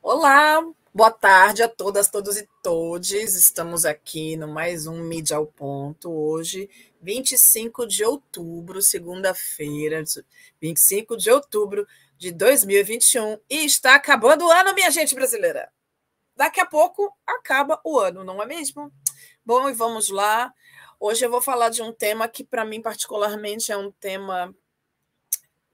Olá, boa tarde a todas, todos e todes. Estamos aqui no mais um Mídia ao Ponto. Hoje, 25 de outubro, segunda-feira, 25 de outubro de 2021. E está acabando o ano, minha gente brasileira. Daqui a pouco acaba o ano, não é mesmo? Bom, e vamos lá. Hoje eu vou falar de um tema que, para mim, particularmente, é um tema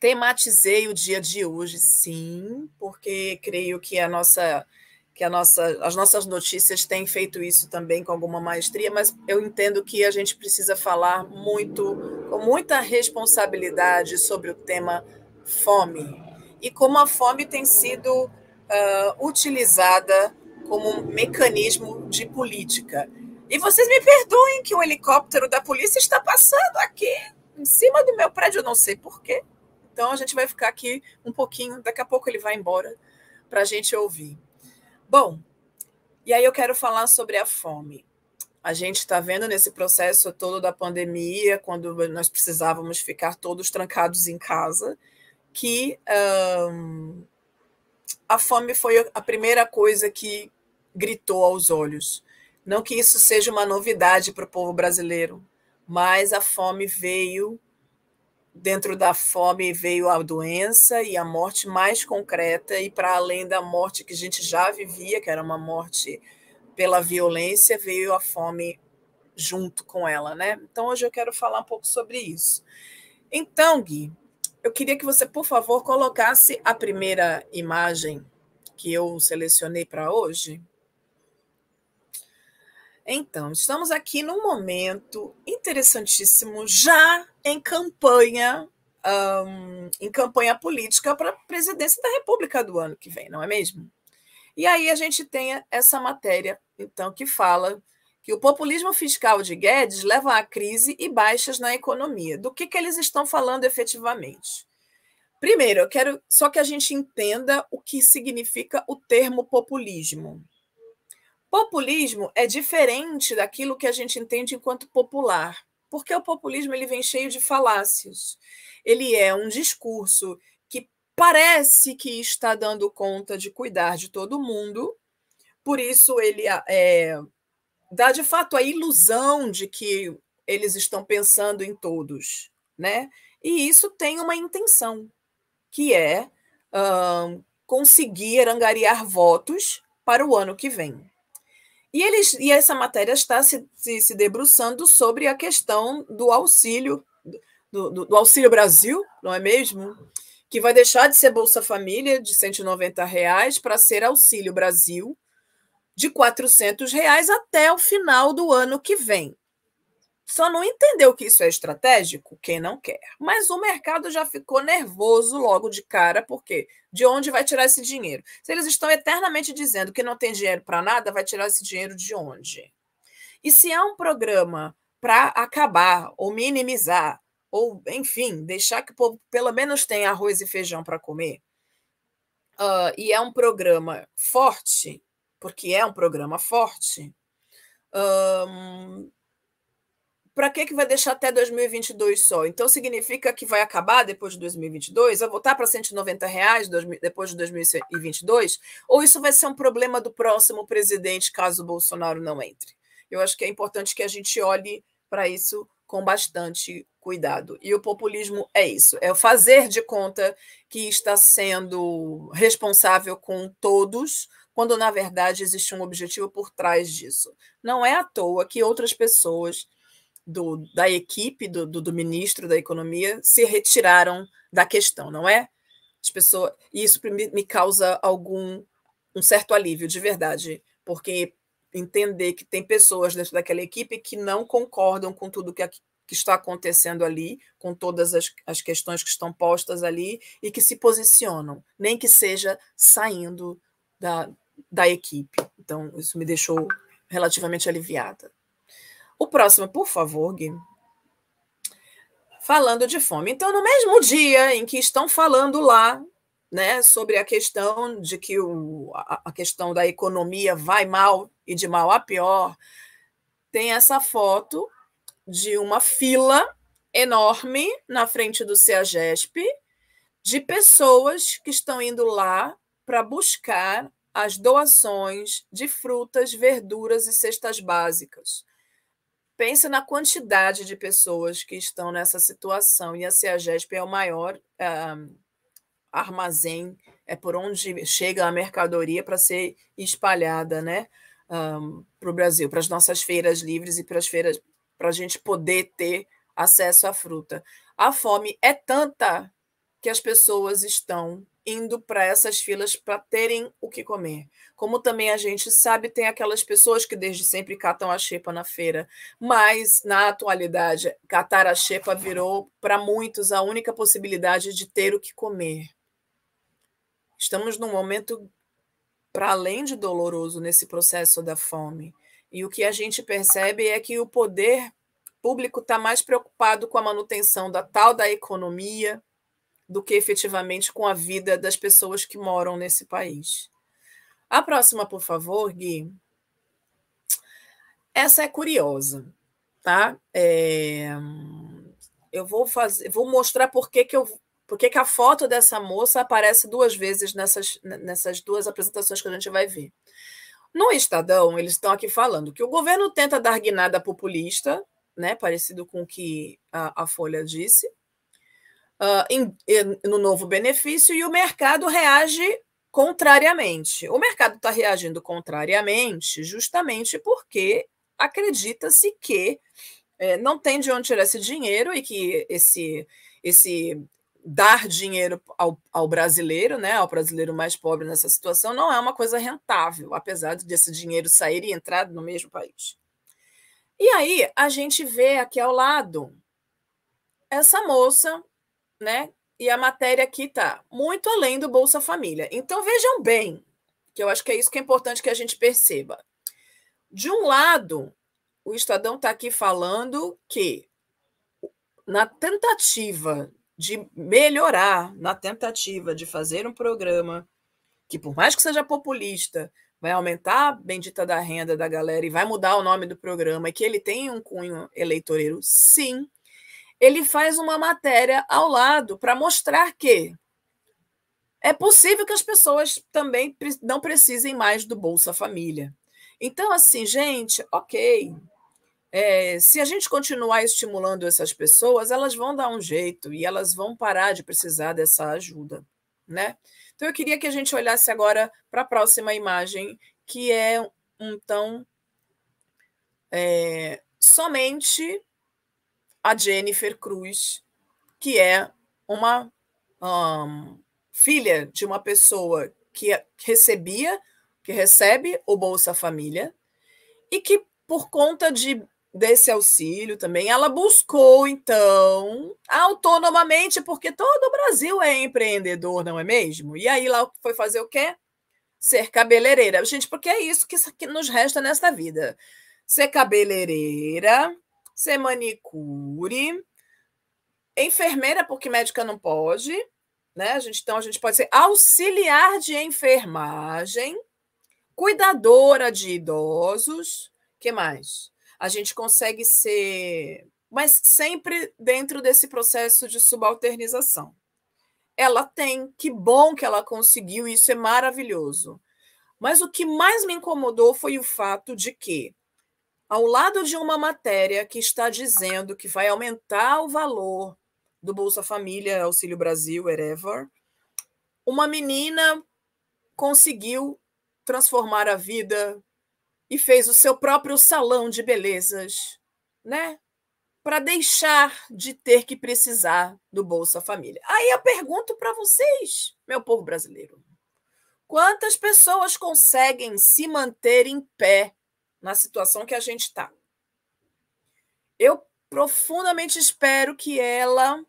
tematizei o dia de hoje, sim, porque creio que a nossa que a nossa, as nossas notícias têm feito isso também com alguma maestria, mas eu entendo que a gente precisa falar muito, com muita responsabilidade sobre o tema fome e como a fome tem sido uh, utilizada como um mecanismo de política. E vocês me perdoem que o helicóptero da polícia está passando aqui em cima do meu prédio, eu não sei porquê. Então a gente vai ficar aqui um pouquinho, daqui a pouco ele vai embora para a gente ouvir. Bom, e aí eu quero falar sobre a fome. A gente está vendo nesse processo todo da pandemia, quando nós precisávamos ficar todos trancados em casa, que a fome foi a primeira coisa que gritou aos olhos. Não que isso seja uma novidade para o povo brasileiro, mas a fome veio dentro da fome veio a doença e a morte mais concreta, e para além da morte que a gente já vivia, que era uma morte pela violência, veio a fome junto com ela, né? Então hoje eu quero falar um pouco sobre isso. Então, Gui, eu queria que você, por favor, colocasse a primeira imagem que eu selecionei para hoje. Então, estamos aqui num momento interessantíssimo, já em campanha, um, em campanha política para a presidência da República do ano que vem, não é mesmo? E aí a gente tem essa matéria, então, que fala que o populismo fiscal de Guedes leva à crise e baixas na economia. Do que, que eles estão falando efetivamente? Primeiro, eu quero só que a gente entenda o que significa o termo populismo. Populismo é diferente daquilo que a gente entende enquanto popular, porque o populismo ele vem cheio de falácias. Ele é um discurso que parece que está dando conta de cuidar de todo mundo, por isso ele é, dá de fato a ilusão de que eles estão pensando em todos, né? E isso tem uma intenção, que é conseguir angariar votos para o ano que vem. E, eles, e essa matéria está se, se, se debruçando sobre a questão do auxílio, do, do, do, Auxílio Brasil, não é mesmo? Que vai deixar de ser Bolsa Família de 190 reais para ser Auxílio Brasil de 400 reais até o final do ano que vem. Só não entendeu que isso é estratégico quem não quer. Mas o mercado já ficou nervoso logo de cara, porque de onde vai tirar esse dinheiro? Se eles estão eternamente dizendo que não tem dinheiro para nada, vai tirar esse dinheiro de onde? E se é um programa para acabar ou minimizar, ou, enfim, deixar que o povo pelo menos tenha arroz e feijão para comer, uh, e é um programa forte, porque é um programa forte, um, para que, que vai deixar até 2022 só? Então significa que vai acabar depois de 2022? Vai voltar para 190 reais depois de 2022? Ou isso vai ser um problema do próximo presidente caso o Bolsonaro não entre? Eu acho que é importante que a gente olhe para isso com bastante cuidado. E o populismo é isso: é fazer de conta que está sendo responsável com todos, quando na verdade existe um objetivo por trás disso. Não é à toa que outras pessoas do, da equipe do, do, do, ministro da Economia se retiraram da questão, não é? As pessoas, e isso me, causa algum um certo alívio de verdade, porque entender que tem pessoas dentro daquela equipe que não concordam com tudo que, que está acontecendo ali, com todas as, as questões que estão postas ali, e que se posicionam, nem que seja saindo da, da equipe. Então, isso me deixou relativamente aliviada. O próximo, por favor, Gui. Falando de fome. Então, no mesmo dia em que estão falando lá né, sobre a questão de que o, a, a questão da economia vai mal e de mal a pior, tem essa foto de uma fila enorme na frente do CEAGESP de pessoas que estão indo lá para buscar as doações de frutas, verduras e cestas básicas. Pense na quantidade de pessoas que estão nessa situação, e a CEAGESP é o maior uh, armazém, é por onde chega a mercadoria para ser espalhada né, um, para o Brasil, para as nossas feiras livres e para as feiras, para a gente poder ter acesso à fruta. A fome é tanta que as pessoas estão indo para essas filas para terem o que comer. Como também a gente sabe, tem aquelas pessoas que desde sempre catam a xepa na feira, mas na atualidade, catar a xepa virou para muitos a única possibilidade de ter o que comer. Estamos num momento para além de doloroso nesse processo da fome. E o que a gente percebe é que o poder público está mais preocupado com a manutenção da tal da economia do que efetivamente com a vida das pessoas que moram nesse país. A próxima, por favor, Gui. Essa é curiosa, tá? É... Eu vou fazer, vou mostrar por que, que eu por que, que a foto dessa moça aparece duas vezes nessas, nessas duas apresentações que a gente vai ver. No Estadão, eles estão aqui falando que o governo tenta dar guinada populista, né, parecido com o que a, a Folha disse, uh, em, no novo benefício e o mercado reage contrariamente. O mercado está reagindo contrariamente justamente porque acredita-se que é, não tem de onde tirar esse dinheiro e que esse, esse dar dinheiro ao, ao, brasileiro, né, ao brasileiro mais pobre nessa situação, não é uma coisa rentável, apesar desse dinheiro sair e entrar no mesmo país. E aí a gente vê aqui ao lado essa moça né? E a matéria aqui está muito além do Bolsa Família. Então vejam bem, que eu acho que é isso que é importante que a gente perceba. De um lado, o Estadão está aqui falando que na tentativa de melhorar, na tentativa de fazer um programa que, por mais que seja populista, vai aumentar a bendita da renda da galera e vai mudar o nome do programa e que ele tem um cunho eleitoreiro, sim, ele faz uma matéria ao lado para mostrar que é possível que as pessoas também não precisem mais do Bolsa Família. Então, assim, gente, ok. É, se a gente continuar estimulando essas pessoas, elas vão dar um jeito e elas vão parar de precisar dessa ajuda, né? Então, eu queria que a gente olhasse agora para a próxima imagem, que é então é, somente a Jennifer Cruz, que é uma um, filha de uma pessoa que recebia, que recebe o Bolsa Família, e que, por conta de desse auxílio também, ela buscou, então, autonomamente, porque todo o Brasil é empreendedor, não é mesmo? E aí lá foi fazer o quê? Ser cabeleireira. Gente, porque é isso que nos resta nesta vida. Ser cabeleireira, ser manicure, enfermeira, porque médica não pode, né? A gente, então, a gente pode ser auxiliar de enfermagem, cuidadora de idosos, que mais? A gente consegue ser, mas sempre dentro desse processo de subalternização. Ela tem, que bom que ela conseguiu, isso é maravilhoso. Mas o que mais me incomodou foi o fato de que ao lado de uma matéria que está dizendo que vai aumentar o valor do Bolsa Família, Auxílio Brasil, whatever, uma menina conseguiu transformar a vida e fez o seu próprio salão de belezas, né? Para deixar de ter que precisar do Bolsa Família. Aí eu pergunto para vocês, meu povo brasileiro, quantas pessoas conseguem se manter em pé na situação que a gente está. Eu profundamente espero que ela.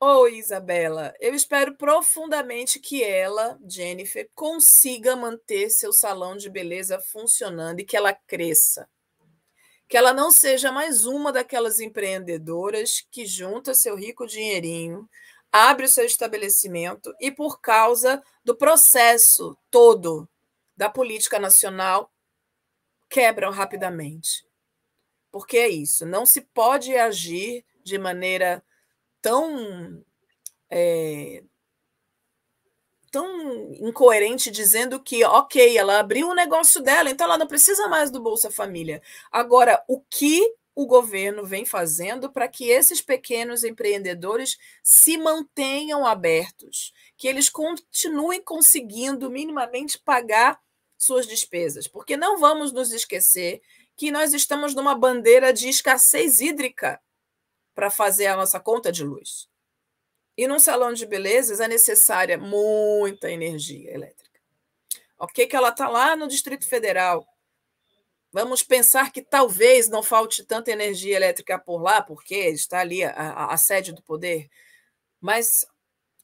Oi, Isabela. Eu espero profundamente que ela, Jennifer, consiga manter seu salão de beleza funcionando e que ela cresça. Que ela não seja mais uma daquelas empreendedoras que junta seu rico dinheirinho, abre o seu estabelecimento e, por causa do processo todo da política nacional, quebram rapidamente. Porque é isso, não se pode agir de maneira tão é, tão incoerente dizendo que, ok, ela abriu o negócio dela, então ela não precisa mais do Bolsa Família. Agora, o que o governo vem fazendo para que esses pequenos empreendedores se mantenham abertos, que eles continuem conseguindo minimamente pagar suas despesas, porque não vamos nos esquecer que nós estamos numa bandeira de escassez hídrica para fazer a nossa conta de luz. E num salão de belezas é necessária muita energia elétrica. Ok, que ela está lá no Distrito Federal. Vamos pensar que talvez não falte tanta energia elétrica por lá, porque está ali a, a, a sede do poder. Mas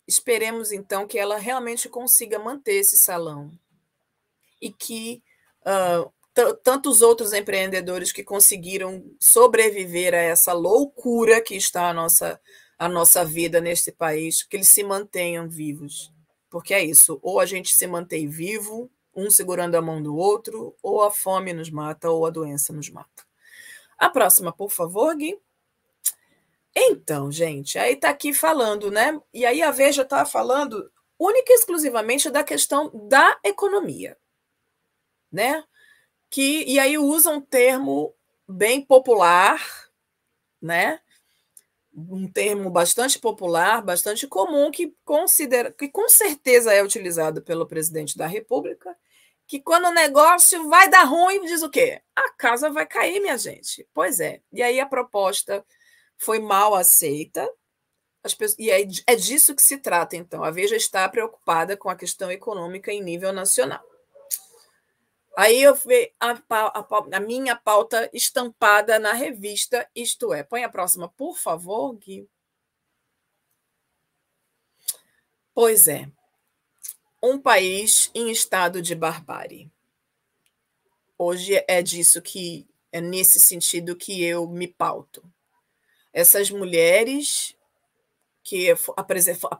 esperemos então que ela realmente consiga manter esse salão e que uh, tantos outros empreendedores que conseguiram sobreviver a essa loucura que está a nossa, a nossa vida neste país, que eles se mantenham vivos. Porque é isso, ou a gente se mantém vivo, um segurando a mão do outro, ou a fome nos mata, ou a doença nos mata. A próxima, por favor, Gui. Então, gente, aí está aqui falando, né? E aí a Veja está falando única e exclusivamente da questão da economia, né? que e aí usa um termo bem popular, né? Um termo bastante popular, bastante comum que considera que com certeza é utilizado pelo presidente da República, que quando o negócio vai dar ruim, diz o quê? A casa vai cair, minha gente. Pois é. E aí a proposta foi mal aceita. Pessoas, e é, é disso que se trata, então. A Veja está preocupada com a questão econômica em nível nacional. Aí eu vi a, a, a, minha pauta estampada na revista Isto É. Põe a próxima, por favor, Gui. Pois é. Um país em estado de barbárie. Hoje é disso que é nesse sentido que eu me pauto. Essas mulheres que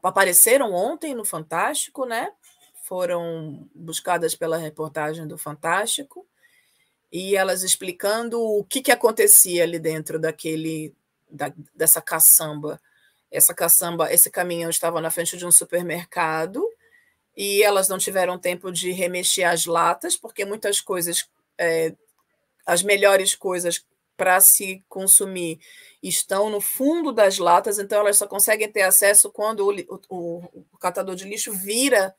apareceram ontem no Fantástico, né? Foram buscadas pela reportagem do Fantástico e elas explicando o que, que acontecia ali dentro daquele da, dessa caçamba. Essa caçamba, esse caminhão estava na frente de um supermercado e elas não tiveram tempo de remexer as latas, porque muitas coisas, é, as melhores coisas para se consumir estão no fundo das latas, então elas só conseguem ter acesso quando o, o, o catador de lixo vira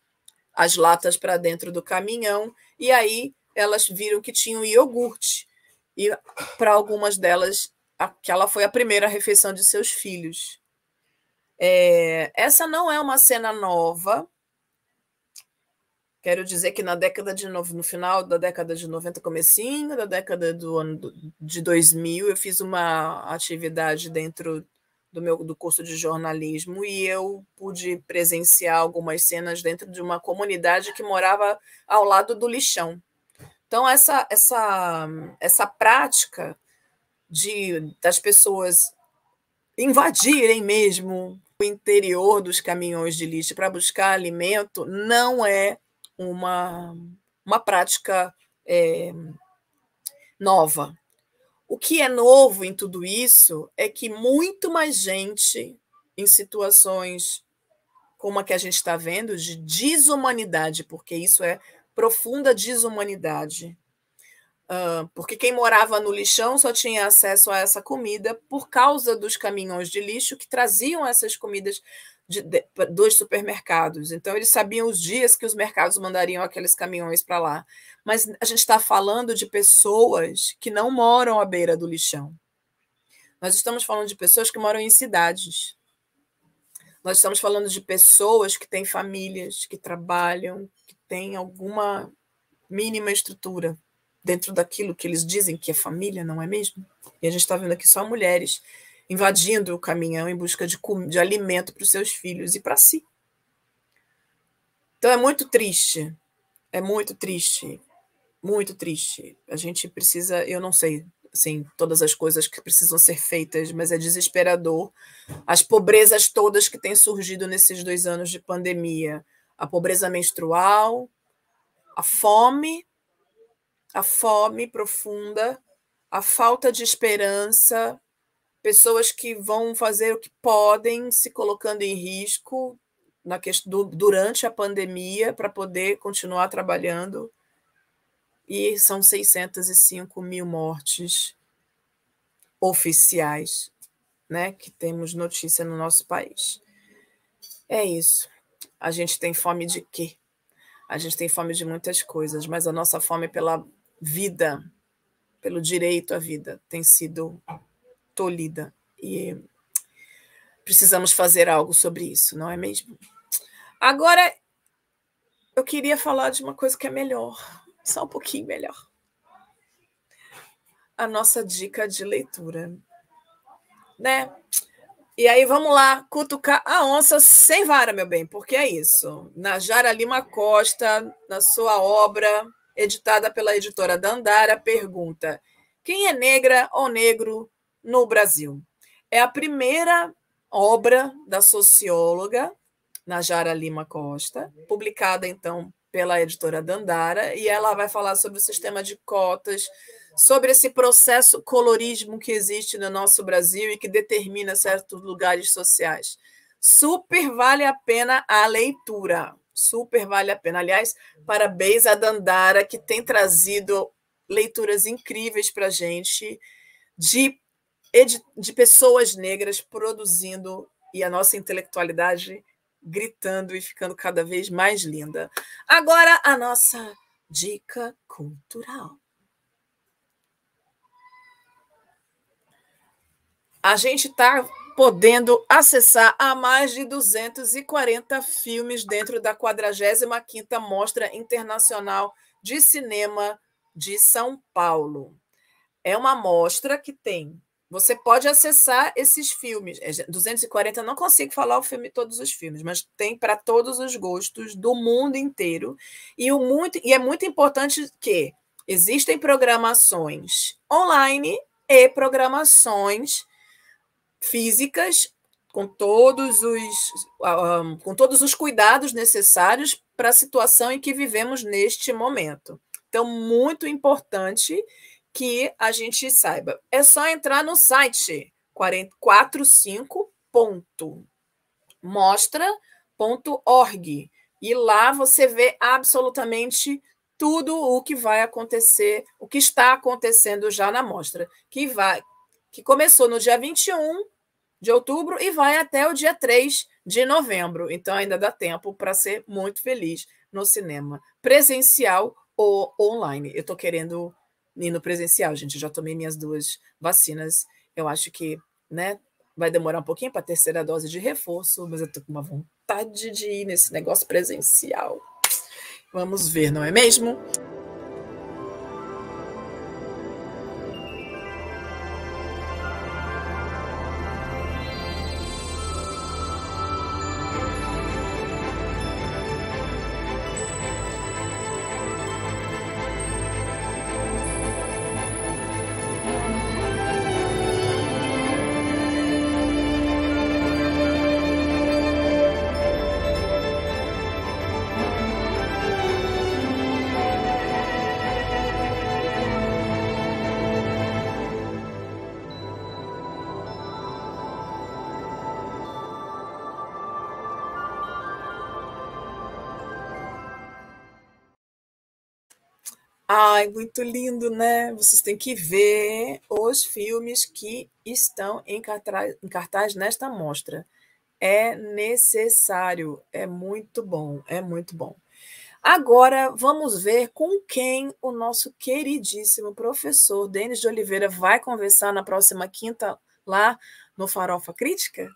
as latas para dentro do caminhão, e aí elas viram que tinham iogurte. E para algumas delas, aquela foi a primeira refeição de seus filhos. É, essa não é uma cena nova. Quero dizer que na década de no, no final da década de 90, comecinho da década do ano de 2000, eu fiz uma atividade dentro do meu do curso de jornalismo e eu pude presenciar algumas cenas dentro de uma comunidade que morava ao lado do lixão. Então essa essa essa prática de das pessoas invadirem mesmo o interior dos caminhões de lixo para buscar alimento não é uma uma prática é, nova. O que é novo em tudo isso é que muito mais gente em situações como a que a gente está vendo, de desumanidade, porque isso é profunda desumanidade. Porque quem morava no lixão só tinha acesso a essa comida por causa dos caminhões de lixo que traziam essas comidas de, de, dos supermercados. Então, eles sabiam os dias que os mercados mandariam aqueles caminhões para lá. Mas a gente está falando de pessoas que não moram à beira do lixão. Nós estamos falando de pessoas que moram em cidades. Nós estamos falando de pessoas que têm famílias, que trabalham, que têm alguma mínima estrutura dentro daquilo que eles dizem que é família, não é mesmo? E a gente está vendo aqui só mulheres invadindo o caminhão em busca de, de alimento para os seus filhos e para si. Então é muito triste, é muito triste, muito triste. A gente precisa, eu não sei, assim, todas as coisas que precisam ser feitas, mas é desesperador as pobrezas todas que têm surgido nesses dois anos de pandemia, a pobreza menstrual, a fome, a fome profunda, a falta de esperança, pessoas que vão fazer o que podem, se colocando em risco, na questão, durante a pandemia para poder continuar trabalhando. E são 605 mil mortes oficiais, né, que temos notícia no nosso país. É isso. A gente tem fome de quê? A gente tem fome de muitas coisas, mas a nossa fome pela vida, pelo direito à vida, tem sido tolhida. E precisamos fazer algo sobre isso, não é mesmo? Agora, eu queria falar de uma coisa que é melhor, só um pouquinho melhor. A nossa dica de leitura, né? E aí vamos lá cutucar a onça sem vara, meu bem, porque é isso. Najara Lima Costa, na sua obra, editada pela editora Dandara, pergunta: quem é negra ou negro no Brasil? É a primeira obra da socióloga Najara Lima Costa, publicada então pela editora Dandara, e ela vai falar sobre o sistema de cotas, sobre esse processo colorismo que existe no nosso Brasil e que determina certos lugares sociais. Super vale a pena a leitura. Super vale a pena. Aliás, parabéns a Dandara, que tem trazido leituras incríveis para a gente de, de pessoas negras produzindo e a nossa intelectualidade gritando e ficando cada vez mais linda. Agora, a nossa dica cultural. A gente está podendo acessar a mais de 240 filmes dentro da 45ª Mostra Internacional de Cinema de São Paulo. É uma mostra que tem você pode acessar esses filmes. 240, não consigo falar o filme todos os filmes, mas tem para todos os gostos do mundo inteiro. E, o muito, e é muito importante que existem programações online e programações físicas com todos os, um, com todos os cuidados necessários para a situação em que vivemos neste momento. Então, muito importante que a gente saiba. É só entrar no site 45.mostra.org e lá você vê absolutamente tudo o que vai acontecer, o que está acontecendo já na mostra, que vai que começou no dia 21 de outubro e vai até o dia 3 de novembro. Então ainda dá tempo para ser muito feliz no cinema, presencial ou online. Eu estou querendo e no presencial, gente. já tomei minhas duas vacinas. Eu acho que, né, vai demorar um pouquinho para a terceira dose de reforço, mas eu tô com uma vontade de ir nesse negócio presencial. Vamos ver, não é mesmo? Ai, muito lindo, né? Vocês têm que ver os filmes que estão em cartaz, em cartaz nesta mostra. É necessário, é muito bom, é muito bom. Agora vamos ver com quem o nosso queridíssimo professor Denis de Oliveira vai conversar na próxima quinta lá no Farofa Crítica.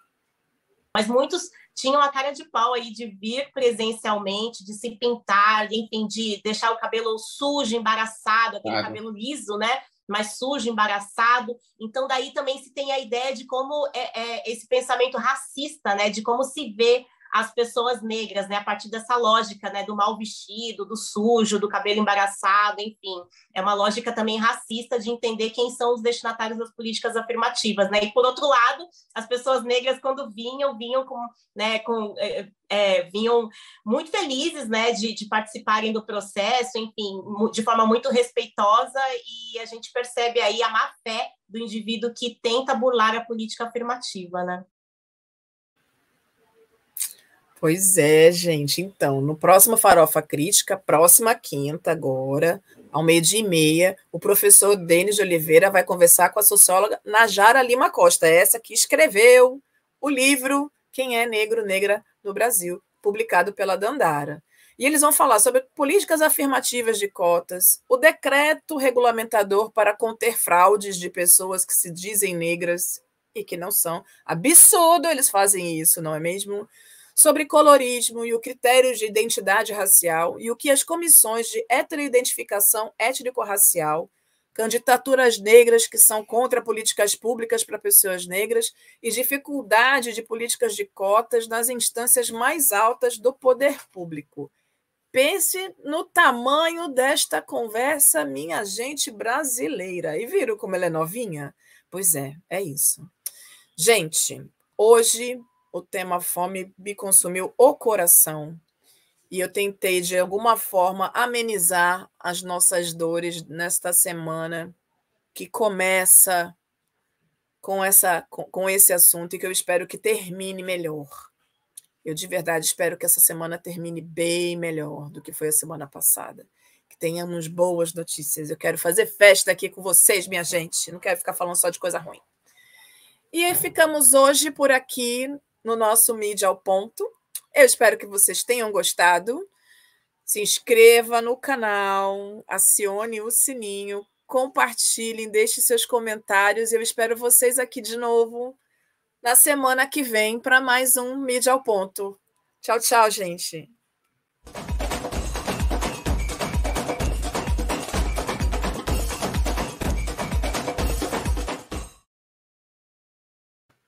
Mas muitos tinham a cara de pau aí de vir presencialmente, de se pintar, enfim, de deixar o cabelo sujo, embaraçado, aquele claro. cabelo liso, né? Mas sujo, embaraçado. Então, daí também se tem a ideia de como é, é esse pensamento racista, né? De como se vê as pessoas negras, né, a partir dessa lógica, né, do mal vestido, do sujo, do cabelo embaraçado, enfim, é uma lógica também racista de entender quem são os destinatários das políticas afirmativas, né, e por outro lado, as pessoas negras quando vinham, vinham com, né, com é, é, vinham muito felizes, né, de, de participarem do processo, enfim, de forma muito respeitosa, e a gente percebe aí a má fé do indivíduo que tenta burlar a política afirmativa, né. Pois é, gente. Então, no próximo Farofa Crítica, próxima quinta, agora, ao meio-dia e meia, o professor Denis de Oliveira vai conversar com a socióloga Najara Lima Costa, essa que escreveu o livro Quem é Negro, Negra no Brasil, publicado pela Dandara. E eles vão falar sobre políticas afirmativas de cotas, o decreto regulamentador para conter fraudes de pessoas que se dizem negras e que não são. Absurdo eles fazem isso, não é mesmo? Sobre colorismo e o critério de identidade racial e o que as comissões de heteroidentificação étnico-racial, candidaturas negras que são contra políticas públicas para pessoas negras e dificuldade de políticas de cotas nas instâncias mais altas do poder público. Pense no tamanho desta conversa, minha gente brasileira. E viram como ela é novinha? Pois é, é isso. Gente, hoje o tema fome me consumiu o coração e eu tentei, de alguma forma, amenizar as nossas dores nesta semana que começa com, essa, com, com esse assunto e que eu espero que termine melhor. Eu de verdade espero que essa semana termine bem melhor do que foi a semana passada. Que tenhamos boas notícias. Eu quero fazer festa aqui com vocês, minha gente. Não quero ficar falando só de coisa ruim. E aí ficamos hoje por aqui no nosso Mídia ao Ponto. Eu espero que vocês tenham gostado. Se inscreva no canal, acione o sininho, compartilhem, deixe seus comentários. Eu espero vocês aqui de novo na semana que vem para mais um Mídia ao Ponto. Tchau, tchau, gente.